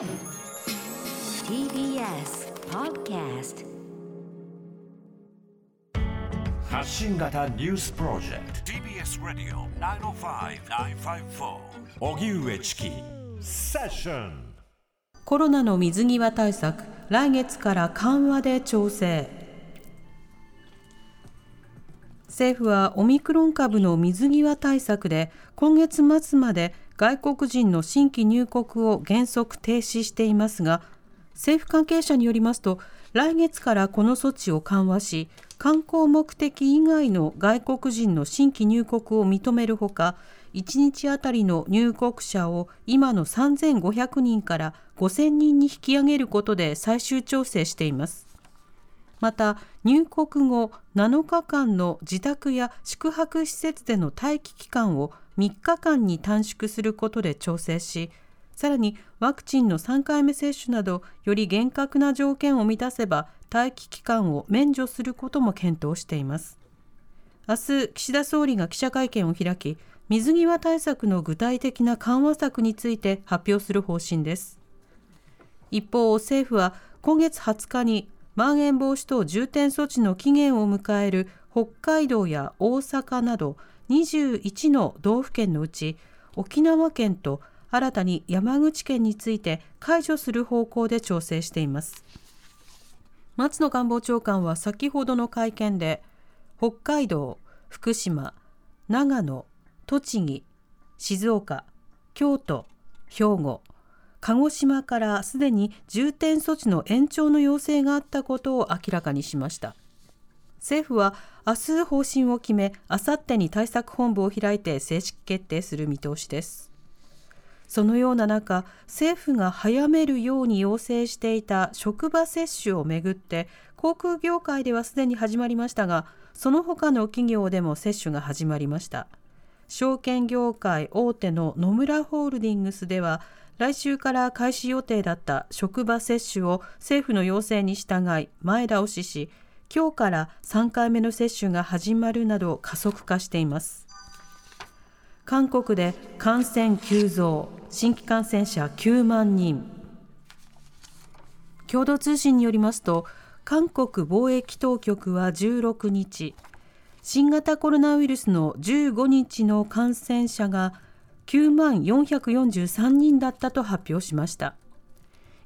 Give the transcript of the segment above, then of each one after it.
TBS Podcast 発信型ニュースプロジェクト。TBS Radio 905-954荻上チキ。セッション。コロナの水際対策来月から緩和で調整。政府はオミクロン株の水際対策で今月末まで外国人の新規入国を原則停止していますが政府関係者によりますと来月からこの措置を緩和し観光目的以外の外国人の新規入国を認めるほか1日あたりの入国者を今の3500人から5000人に引き上げることで最終調整しています。また入国後7日間の自宅や宿泊施設での待機期間を3日間に短縮することで調整しさらにワクチンの3回目接種などより厳格な条件を満たせば待機期間を免除することも検討しています。明日岸田総理が記者会見を開き水際対策の具体的な緩和策について発表する方針です。一方政府は今月20日にまん延防止等重点措置の期限を迎える北海道や大阪など21の道府県のうち沖縄県と新たに山口県について解除する方向で調整しています。松野官房長官は先ほどの会見で北海道、福島、長野、栃木、静岡、京都、兵庫、鹿児島からすでに重点措置の延長の要請があったことを明らかにしました。政府は明日方針を決めあさってに対策本部を開いて正式決定する見通しです。そのような中政府が早めるように要請していた職場接種をめぐって航空業界ではすでに始まりましたがその他の企業でも接種が始まりました。証券業界大手の野村ホールディングスでは来週から開始予定だった職場接種を政府の要請に従い前倒しし今日から3回目の接種が始まるなど加速化しています。韓国で感染急増新規感染者9万人。共同通信によりますと韓国貿易当局は16日新型コロナウイルスの15日の感染者が9万443人だったと発表しました。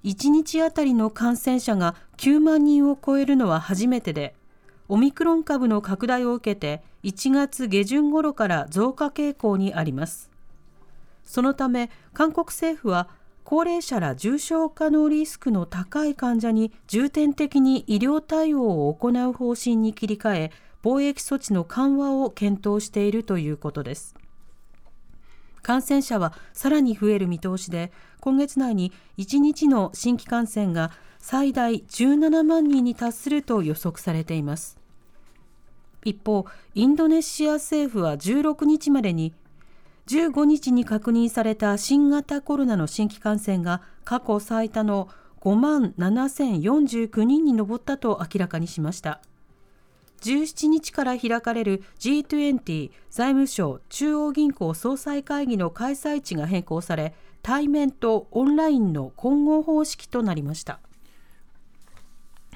1日あたりの感染者が9万人を超えるのは初めてでオミクロン株の拡大を受けて1月下旬頃から増加傾向にあります。そのため韓国政府は高齢者ら重症化のリスクの高い患者に重点的に医療対応を行う方針に切り替え防疫措置の緩和を検討しているということです。感染者はさらに増える見通しで、今月内に1日の新規感染が最大17万人に達すると予測されています。一方、インドネシア政府は16日までに15日に確認された新型コロナの新規感染が過去最多の5万7049人に上ったと明らかにしました。17日から開かれる G20 財務省中央銀行総裁会議の開催地が変更され対面とオンラインの混合方式となりました。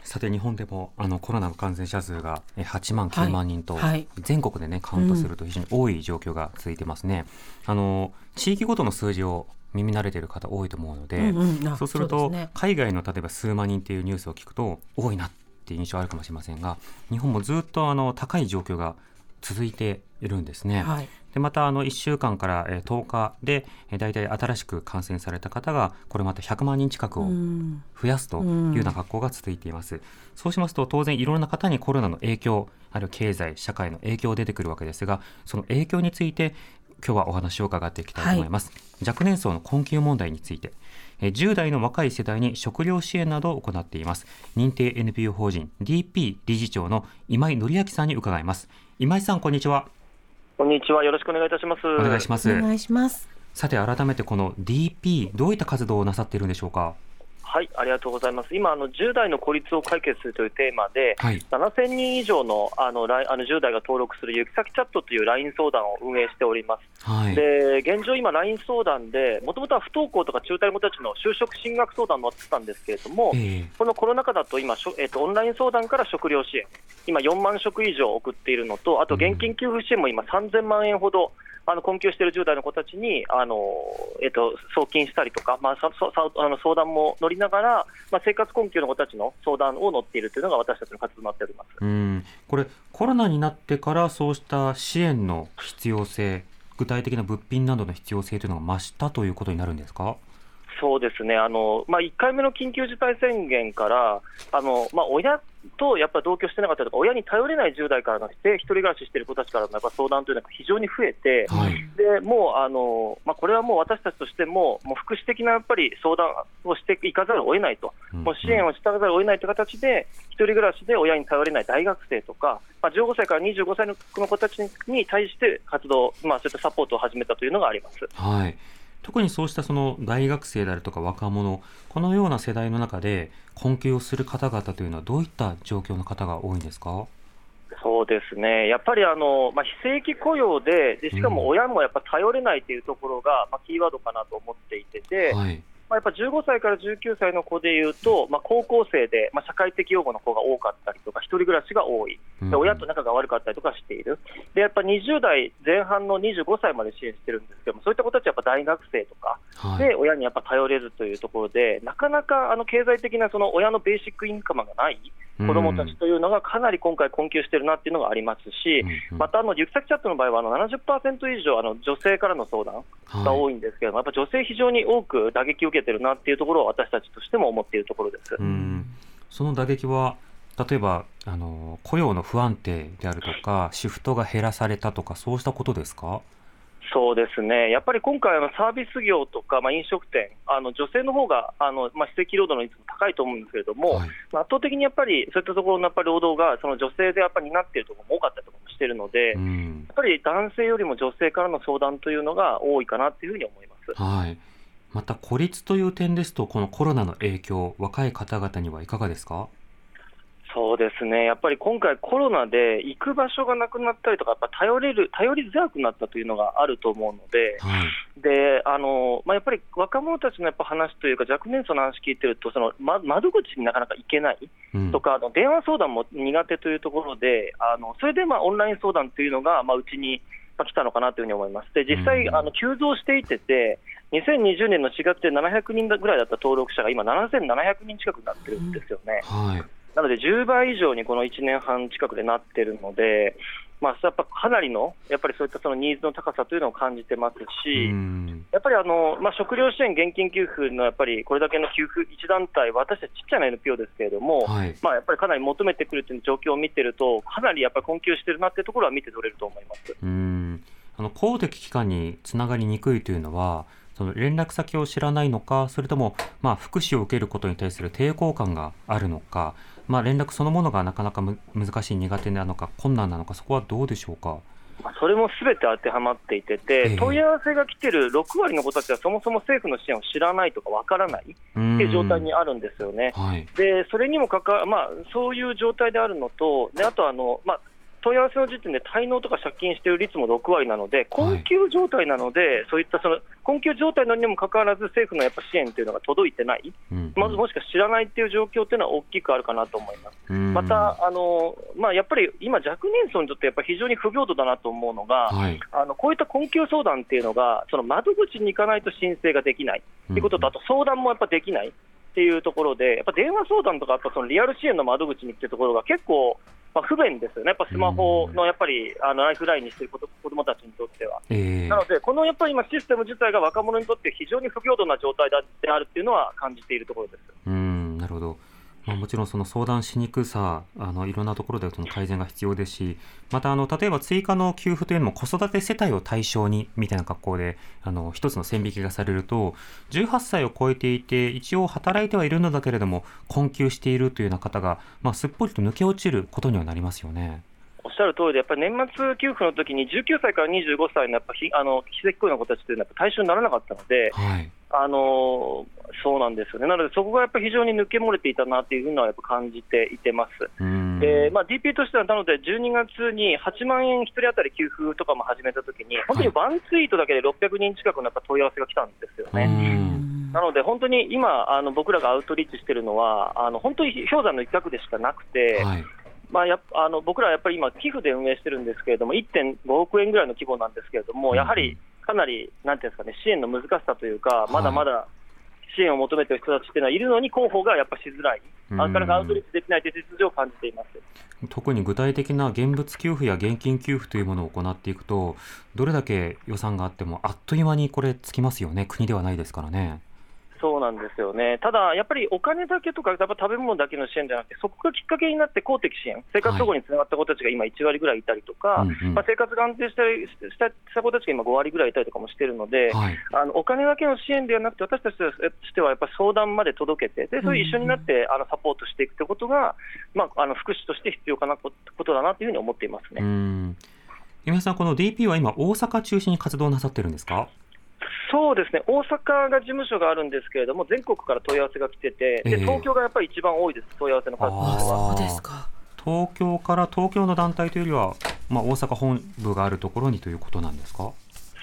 さて日本でもあのコロナの感染者数が8万9万人と、はい。はい、全国でねカウントすると非常に多い状況が続いてますね。うん、あの地域ごとの数字を耳慣れている方多いと思うので、うんうん、そうすると、ね、海外の例えば数万人っていうニュースを聞くと多いなっていう印象あるかもしれませんが日本もずっとあの高い状況が続いているんですね。はい、でまたあの1週間から10日で大体新しく感染された方がこれまた100万人近くを増やすというような格好が続いています。そうしますと当然いろんな方にコロナの影響あるいは経済社会の影響出てくるわけですがその影響について今日はお話を伺っていきたいと思います。はい、若年層の困窮問題について10代の若い世代に食料支援などを行っています。認定 NPO 法人 DP 理事長の今井紀明さんに伺います。今井さんこんにちは。こんにちは。よろしくお願いいたします。お願いします。お願いします。さて改めてこの DP どういった活動をなさっているんでしょうか？はい、ありがとうございます。今、あの10代の孤立を解決するというテーマで、はい、7000人以上のあのあの10代が登録する行き先チャットという LINE 相談を運営しております。はい、で現状、今、LINE 相談で、もともとは不登校とか中退者たちの就職進学相談もあってたんですけれども、えー、このコロナ禍だと今、えーと、オンライン相談から食料支援、今、4万食以上送っているのと、あと現金給付支援も今、3000万円ほど。あの困窮している10代の子たちにあの、えっと、送金したりとか、まあ、ささあの相談も乗りながら、まあ、生活困窮の子たちの相談を乗っているというのが私たちの活動になっておりますうんこれ、コロナになってからそうした支援の必要性、具体的な物品などの必要性というのが増したということになるんですか？そうですね、あのまあ、1回目の緊急事態宣言から、あのまあ、親とやっぱ同居してなかったとか、親に頼れない10代からなくて、一人暮らししている子たちからのやっぱ相談というのが非常に増えて、はい、でもうあの、まあ、これはもう私たちとしても、もう福祉的なやっぱり相談をしていかざるを得ないと、うんうん、もう支援をしたざるを得ないという形で、一人暮らしで親に頼れない大学生とか、まあ、15歳から25歳の子たちに対して活動、まあ、そういったサポートを始めたというのがあります。はい特にそうしたその大学生であるとか若者、このような世代の中で困窮をする方々というのは、どういった状況の方が多いんですか？そうですね、やっぱりあの、まあ、非正規雇用でで、しかも親もやっぱ頼れないというところが、まあ、キーワードかなと思っていてて、はいまあ、やっぱ15歳から19歳の子でいうと、まあ、高校生で、まあ、社会的養護の子が多かったりとか、一人暮らしが多い、で親と仲が悪かったりとかしている、でやっぱ20代前半の25歳まで支援してるんですけども、そういった子たちはやっぱ大学生とかで、親にやっぱ頼れずというところで、なかなかあの経済的なその親のベーシックインカムがない子どもたちというのが、かなり今回、困窮しているなっていうのがありますし、またあの行き先チャットの場合はあの70%以上、あの女性からの相談が多いんですけども、やっぱ女性、非常に多く打撃を受けてるなっていうところろを私たちとしても思っているところです。うん。その打撃は例えばあの雇用の不安定であるとかシフトが減らされたとかそうしたことですか？そうですね、やっぱり今回、サービス業とか、まあ、飲食店、あの女性の方があのまあ、非正規労働の率も高いと思うんですけれども、はい、まあ、圧倒的にやっぱりそういったところのやっぱり労働がその女性でやっぱり担っているところも多かったりとかもしているので、うん、やっぱり男性よりも女性からの相談というのが多いかなというふうに思います。はいまた孤立という点ですと、このコロナの影響、若い方々にはいかがですか？そうですね、やっぱり今回、コロナで行く場所がなくなったりとか、やっぱ頼れる頼りづらくなったというのがあると思うので、はい、であのまあ、やっぱり若者たちのやっぱ話というか、若年層の話聞いてると、その、ま、窓口になかなか行けないとか、うん、あの電話相談も苦手というところで、あのそれでまあオンライン相談というのが、まあ、うちに来たのかなというふうに思います。で実際、あの急増していてて、2020年の4月で700人ぐらいだった登録者が今、7700人近くなってるんですよね。はい、なので、10倍以上にこの1年半近くでなってるので、まあ、やっぱかなりのやっぱりそういったそのニーズの高さというのを感じてますし、やっぱりあの、まあ、食料支援、現金給付のやっぱりこれだけの給付一団体、私たちちっちゃな NPO ですけれども、はい、まあ、やっぱりかなり求めてくるという状況を見てると、かなりやっぱり困窮してるなっていうところは見て取れると思います。うん。あの公的機関につながりにくいというのは、その連絡先を知らないのか、それとも、まあ、福祉を受けることに対する抵抗感があるのか、まあ、連絡そのものがなかなか難しい、苦手なのか、困難なのか、そこはどうでしょうか？それもすべて当てはまっていてて、問い合わせが来てる6割の子たちはそもそも政府の支援を知らないとかわからないっていう状態にあるんですよね。はい、でそれにもかか、まあ、そういう状態であるのと、であとあの、まあ、問い合わせの時点で滞納とか借金している率も6割なので、困窮状態なので、はい、そういったその困窮状態なのにもかかわらず、政府のやっぱ支援というのが届いてない、うんうん、まずもしか知らないっていう状況というのは大きくあるかなと思います。またあの、まあ、やっぱり今、若年層にとってやっぱ非常に不平等だなと思うのが、はい、あのこういった困窮相談っていうのが、その窓口に行かないと申請ができないということと、あと相談もやっぱできない。っていうところで、やっぱ電話相談とか、やっぱそのリアル支援の窓口にっていうところが結構まあ、不便ですよね、やっぱスマホのやっぱりあのライフラインにしている子どもたちにとっては。えー、なので、このやっぱり今、システム自体が若者にとって非常に不平等な状態であるっていうのは感じているところです。うんなるほどまあ、もちろんその相談しにくさあのいろんなところでその改善が必要ですしまたあの例えば追加の給付というのも子育て世帯を対象にみたいな格好であの一つの線引きがされると18歳を超えていて一応働いてはいるのだけれども困窮しているというような方が、まあ、すっぽりと抜け落ちることにはなりますよね。おっしゃる通りで、やっぱり年末給付の時に19歳から25歳のやっぱあの非正規雇用の子たちというのは対象にならなかったので、はい、あのそうなんですよね、なのでそこがやっぱり非常に抜け漏れていたなっていうふうなやっぱ感じていてます。でまあ、DP としては、なので12月に8万円1人当たり給付とかも始めたときに、本当にワンツイートだけで600人近くのやっぱ問い合わせが来たんですよね。なので、本当に今、あの僕らがアウトリーチしてるのは、あの本当に氷山の一角でしかなくて、はい、まあ、やあの僕らはやっぱり今、寄付で運営してるんですけれども、1.5億円ぐらいの規模なんですけれども、やはりかなり、なんていうんですかね、支援の難しさというか、まだまだ支援を求めている人たちっていうのはいるのに、広報がやっぱしづらい、なかなかアウトリーチできないという実情を感じています特に具体的な現物給付や現金給付というものを行っていくと、どれだけ予算があっても、あっという間にこれ、つきますよね、国ではないですからね。そうなんですよね、ただやっぱりお金だけとか、やっぱ食べ物だけの支援じゃなくて、そこがきっかけになって公的支援、生活保護につながった子たちが今、1割ぐらいいたりとか、はい。まあ、生活が安定したした子たちが今、5割ぐらいいたりとかもしてるので、はい、あのお金だけの支援ではなくて、私たちとしてはやっぱ相談まで届けて、でそれ一緒になってあのサポートしていくということが、まあ、あの福祉として必要かなことだなというふうに思っていますね。今井さん、この DP は今、大阪中心に活動なさってるんですか？そうですね、大阪が事務所があるんですけれども、全国から問い合わせが来てて、で東京がやっぱり一番多いです、問い合わせの数。は。そうですか。東京から東京の団体というよりは、まあ、大阪本部があるところにということなんですか？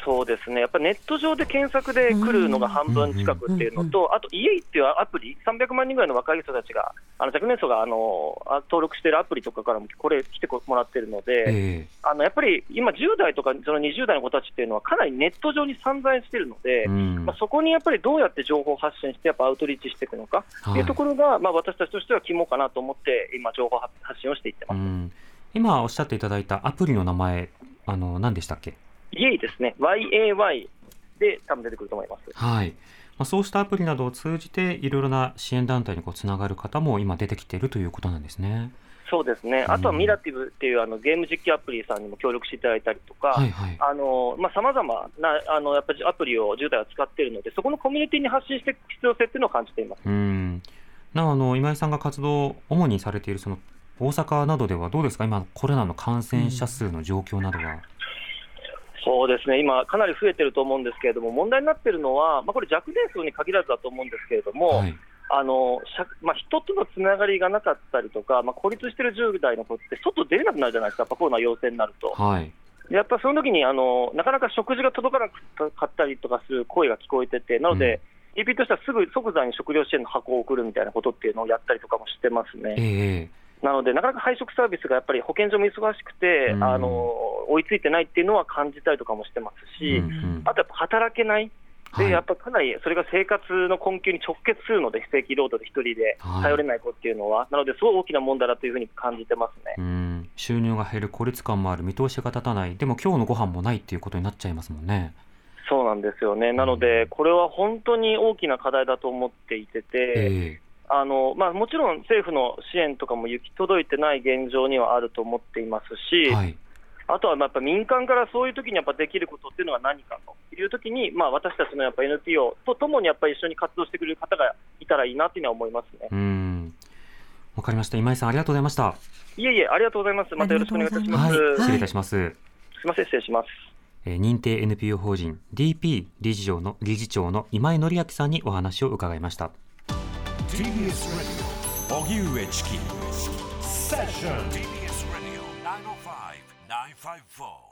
そうですね、やっぱネット上で検索で来るのが半分近くっていうのと、あと、イエイっていうアプリ、300万人ぐらいの若い人たちが、あの若年層があの登録しているアプリとかからもこれ、来てもらってるので、えー、あのやっぱり今、10代とかその20代の子たちっていうのは、かなりネット上に散在しているので、まあ、そこにやっぱりどうやって情報発信して、やっぱアウトリーチしていくのかとい。うところが、まあ、私たちとしては肝かなと思って、今、情報発信をしていってます。今おっしゃっていただいたアプリの名前、あの何でしたっけ？イエイですね、YAY で多分出てくると思います。はい。まあ、そうしたアプリなどを通じて、いろいろな支援団体にこうつながる方も今、出てきているということなんですね。そうですね、あとはミラティブっていうあのゲーム実況アプリさんにも協力していただいたりとか、さまざ、まなあのやっぱりアプリを10代は使っているので、そこのコミュニティに発信していく必要性っていうのを感じています。うん。なあの今井さんが活動を主にされているその大阪などではどうですか、今、コロナの感染者数の状況などは。そうですね、今、かなり増えてると思うんですけれども、問題になっているのは、まあ、これ、若年層に限らずだと思うんですけれども、はい、あのまあ、人とのつながりがなかったりとか、まあ、孤立している10代の子って、外出れなくなるじゃないですか、やっぱコロナ陽性になると。はい。やっぱその時にあのなかなか食事が届かなかったりとかする声が聞こえてて、なので、うん、EP としてはすぐ即座に食料支援の箱を送るみたいなことっていうのをやったりとかもしてますね。えーなので、なかなか配食サービスがやっぱり保健所も忙しくて、うん、あの追いついてないっていうのは感じたりとかもしてますし、うんうん、あとやっぱ働けない、でやっぱかなりそれが生活の困窮に直結するので、非正規労働で一人で頼れない子っていうのは、はい、なので、すごい大きな問題だというふうに感じてますね。収入が減る、孤立感もある、見通しが立たない、でも今日のご飯もないっていうことになっちゃいますもんね。そうなんですよね、なので、これは本当に大きな課題だと思っていてて、えーあのまあ、もちろん政府の支援とかも行き届いてない現状にはあると思っていますし、はい、あとはやっぱ民間からそういう時にやっぱできることっていうのは何かという時に、まあ、私たちのやっぱ NPO とともにやっぱり一緒に活動してくれる方がいたらいいなというのは思いますね。うんわかりました。今井さん、ありがとうございました。いえいえ、ありがとうございます。またよろしくお願いいたします。はい、失礼いたします。すみません、失礼します。えー、認定 NPO 法人 DP 理事長の理事長の今井紀明さんにお話を伺いました。TBS ラディオ荻上チキセッション TBS ラディオ905-954